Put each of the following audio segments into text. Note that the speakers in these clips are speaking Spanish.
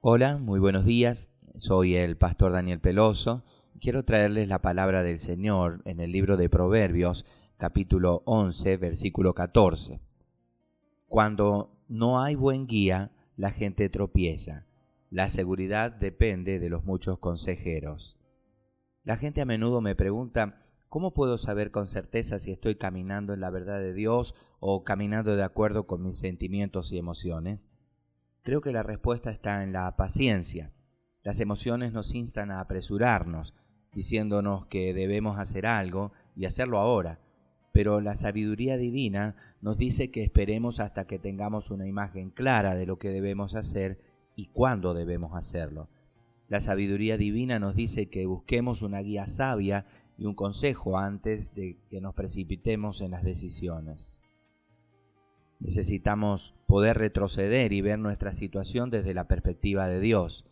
Hola, muy buenos días. Soy el pastor Daniel Peloso. Quiero traerles la palabra del Señor en el libro de Proverbios, capítulo 11, versículo 14. Cuando no hay buen guía, la gente tropieza. La seguridad depende de los muchos consejeros. La gente a menudo me pregunta, ¿cómo puedo saber con certeza si estoy caminando en la verdad de Dios o caminando de acuerdo con mis sentimientos y emociones? Creo que la respuesta está en la paciencia. Las emociones nos instan a apresurarnos, diciéndonos que debemos hacer algo y hacerlo ahora. Pero la sabiduría divina nos dice que esperemos hasta que tengamos una imagen clara de lo que debemos hacer y cuándo debemos hacerlo. La sabiduría divina nos dice que busquemos una guía sabia y un consejo antes de que nos precipitemos en las decisiones. Necesitamos poder retroceder y ver nuestra situación desde la perspectiva de Dios.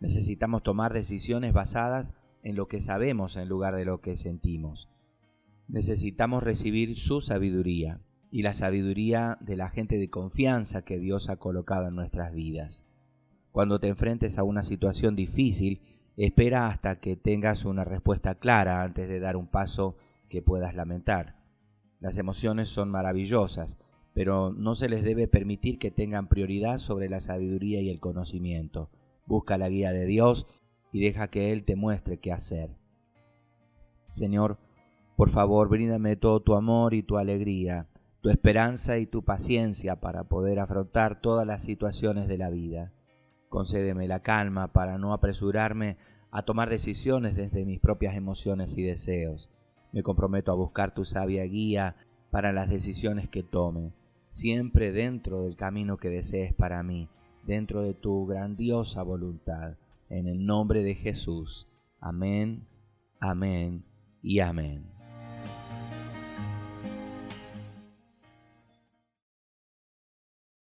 Necesitamos tomar decisiones basadas en lo que sabemos en lugar de lo que sentimos. Necesitamos recibir su sabiduría y la sabiduría de la gente de confianza que Dios ha colocado en nuestras vidas. Cuando te enfrentes a una situación difícil, espera hasta que tengas una respuesta clara antes de dar un paso que puedas lamentar. Las emociones son maravillosas, pero no se les debe permitir que tengan prioridad sobre la sabiduría y el conocimiento. Busca la guía de Dios y deja que Él te muestre qué hacer. Señor, por favor, bríndame todo tu amor y tu alegría, tu esperanza y tu paciencia para poder afrontar todas las situaciones de la vida. Concédeme la calma para no apresurarme a tomar decisiones desde mis propias emociones y deseos. Me comprometo a buscar tu sabia guía para las decisiones que tome siempre dentro del camino que desees para mí, dentro de tu grandiosa voluntad. En el nombre de Jesús. Amén, amén y amén.